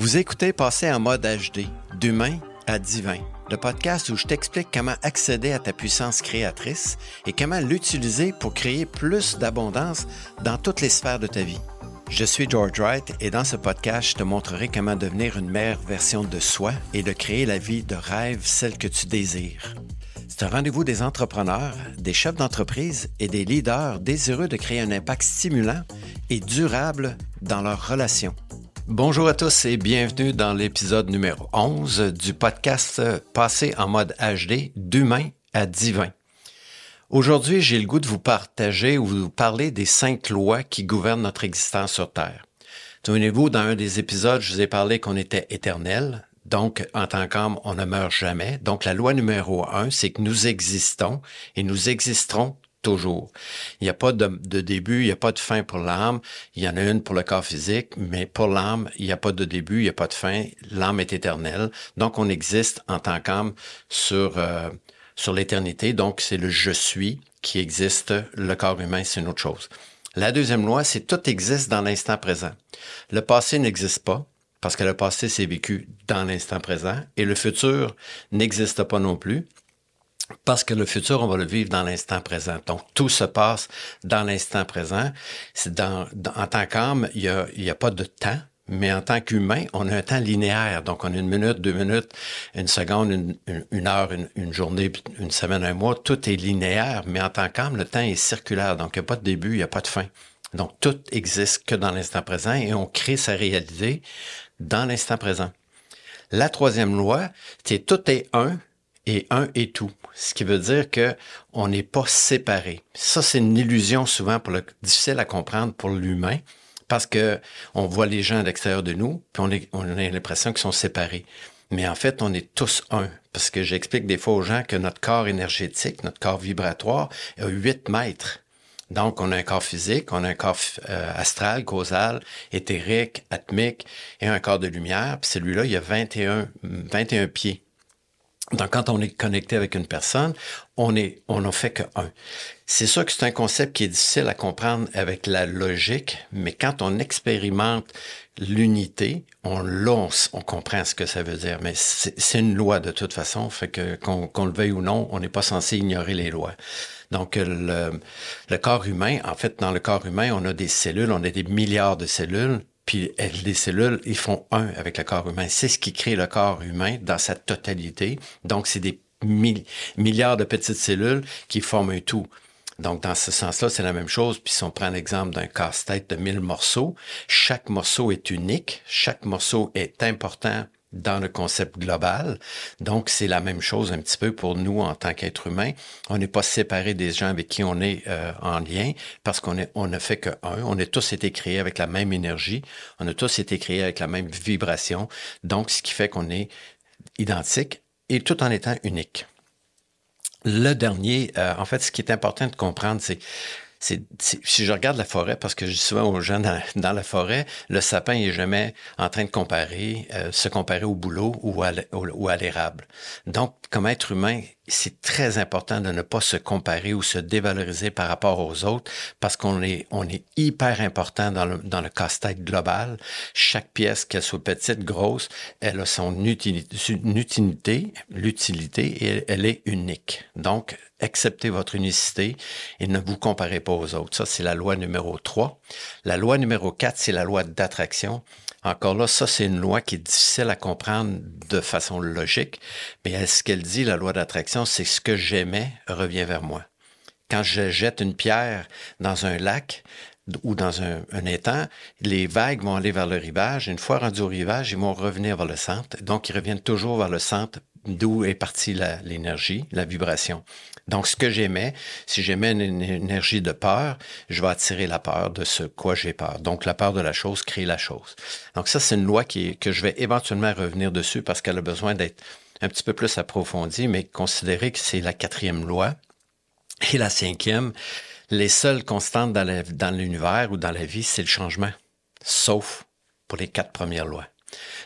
Vous écoutez Passer en mode HD, d'humain à divin, le podcast où je t'explique comment accéder à ta puissance créatrice et comment l'utiliser pour créer plus d'abondance dans toutes les sphères de ta vie. Je suis George Wright et dans ce podcast, je te montrerai comment devenir une meilleure version de soi et de créer la vie de rêve, celle que tu désires. C'est un rendez-vous des entrepreneurs, des chefs d'entreprise et des leaders désireux de créer un impact stimulant et durable dans leurs relations. Bonjour à tous et bienvenue dans l'épisode numéro 11 du podcast Passé en mode HD d'humain à divin. Aujourd'hui, j'ai le goût de vous partager ou vous parler des cinq lois qui gouvernent notre existence sur Terre. Souvenez-vous, dans un des épisodes, je vous ai parlé qu'on était éternel. Donc, en tant qu'homme, on ne meurt jamais. Donc, la loi numéro un, c'est que nous existons et nous existerons toujours. Il n'y a pas de, début, il n'y a pas de fin pour l'âme. Il y en a une pour le corps physique, mais pour l'âme, il n'y a pas de début, il n'y a pas de fin. L'âme est éternelle. Donc, on existe en tant qu'âme sur, euh, sur l'éternité. Donc, c'est le je suis qui existe. Le corps humain, c'est une autre chose. La deuxième loi, c'est tout existe dans l'instant présent. Le passé n'existe pas parce que le passé s'est vécu dans l'instant présent et le futur n'existe pas non plus parce que le futur, on va le vivre dans l'instant présent. Donc, tout se passe dans l'instant présent. En tant qu'âme, il n'y a, a pas de temps, mais en tant qu'humain, on a un temps linéaire. Donc, on a une minute, deux minutes, une seconde, une, une, heure, une, une, journée, une semaine, un mois. Tout est linéaire, mais en tant qu'âme, le temps est circulaire. Donc, il n'y a pas de début, il n'y a pas de fin. Donc, tout existe que dans l'instant présent et on crée sa réalité dans l'instant présent. La troisième loi, c'est tout est un et un et tout. Ce qui veut dire que on n'est pas séparés. Ça, c'est une illusion souvent pour le, difficile à comprendre pour l'humain parce que on voit les gens à l'extérieur de nous, puis on, est, on a l'impression qu'ils sont séparés. Mais en fait, on est tous un. Parce que j'explique des fois aux gens que notre corps énergétique, notre corps vibratoire, a 8 mètres. Donc, on a un corps physique, on a un corps euh, astral, causal, éthérique, atmique et un corps de lumière. Puis celui-là, il y a 21, 21 pieds. Donc, quand on est connecté avec une personne, on est, on n'en fait que un. C'est sûr que c'est un concept qui est difficile à comprendre avec la logique, mais quand on expérimente l'unité, on lance, on comprend ce que ça veut dire. Mais c'est une loi de toute façon, fait que qu'on le veuille ou non, on n'est pas censé ignorer les lois. Donc, le, le corps humain, en fait, dans le corps humain, on a des cellules, on a des milliards de cellules, puis les cellules, ils font un avec le corps humain. C'est ce qui crée le corps humain dans sa totalité. Donc, c'est des milliards de petites cellules qui forment un tout. Donc, dans ce sens-là, c'est la même chose. Puis si on prend l'exemple d'un casse-tête de 1000 morceaux, chaque morceau est unique, chaque morceau est important dans le concept global. Donc, c'est la même chose un petit peu pour nous en tant qu'être humain. On n'est pas séparé des gens avec qui on est euh, en lien parce qu'on on ne fait que un. On a tous été créés avec la même énergie. On a tous été créés avec la même vibration. Donc, ce qui fait qu'on est identique et tout en étant unique. Le dernier, euh, en fait, ce qui est important de comprendre, c'est si je regarde la forêt, parce que je dis souvent aux gens dans, la forêt, le sapin est jamais en train de comparer, euh, se comparer au boulot ou à l'érable. Donc, comme être humain, c'est très important de ne pas se comparer ou se dévaloriser par rapport aux autres parce qu'on est, on est hyper important dans le, dans le casse-tête global. Chaque pièce, qu'elle soit petite, grosse, elle a son utilité, l'utilité et elle est unique. Donc, acceptez votre unicité et ne vous comparez pas aux autres. Ça, c'est la loi numéro 3. La loi numéro 4, c'est la loi d'attraction. Encore là, ça, c'est une loi qui est difficile à comprendre de façon logique, mais ce qu'elle dit, la loi d'attraction, c'est ce que j'aimais revient vers moi. Quand je jette une pierre dans un lac, ou dans un, étang, les vagues vont aller vers le rivage. Une fois rendus au rivage, ils vont revenir vers le centre. Donc, ils reviennent toujours vers le centre d'où est partie l'énergie, la, vibration. Donc, ce que j'aimais, si j'aimais une, énergie de peur, je vais attirer la peur de ce quoi j'ai peur. Donc, la peur de la chose crée la chose. Donc, ça, c'est une loi qui, que je vais éventuellement revenir dessus parce qu'elle a besoin d'être un petit peu plus approfondie, mais considérer que c'est la quatrième loi. Et la cinquième, les seules constantes dans l'univers ou dans la vie, c'est le changement, sauf pour les quatre premières lois.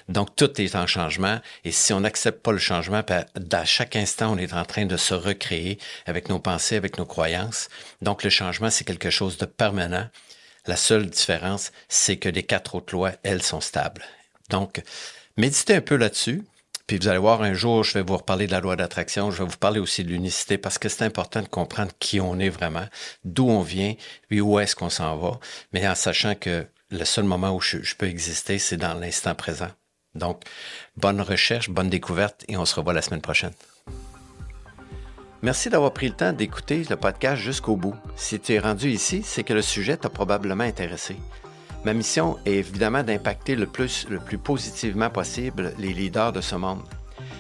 Donc, tout est en changement. Et si on n'accepte pas le changement, à chaque instant, on est en train de se recréer avec nos pensées, avec nos croyances. Donc, le changement, c'est quelque chose de permanent. La seule différence, c'est que les quatre autres lois, elles, sont stables. Donc, méditez un peu là-dessus. Puis vous allez voir, un jour, je vais vous reparler de la loi d'attraction. Je vais vous parler aussi de l'unicité parce que c'est important de comprendre qui on est vraiment, d'où on vient, puis où est-ce qu'on s'en va, mais en sachant que le seul moment où je, je peux exister, c'est dans l'instant présent. Donc, bonne recherche, bonne découverte et on se revoit la semaine prochaine. Merci d'avoir pris le temps d'écouter le podcast jusqu'au bout. Si tu es rendu ici, c'est que le sujet t'a probablement intéressé. Ma mission est évidemment d'impacter le plus, le plus positivement possible les leaders de ce monde.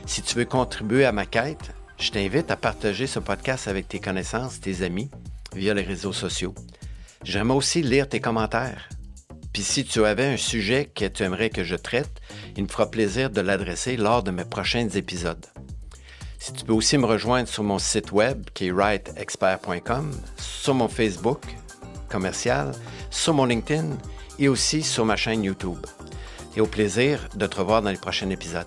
Si tu veux contribuer à ma quête, je t'invite à partager ce podcast avec tes connaissances, tes amis, via les réseaux sociaux. J'aimerais aussi lire tes commentaires. Puis si tu avais un sujet que tu aimerais que je traite, il me fera plaisir de l'adresser lors de mes prochains épisodes. Si tu peux aussi me rejoindre sur mon site web qui est writeexpert.com, sur mon Facebook commercial, sur mon LinkedIn et aussi sur ma chaîne YouTube. Et au plaisir de te revoir dans les prochains épisodes.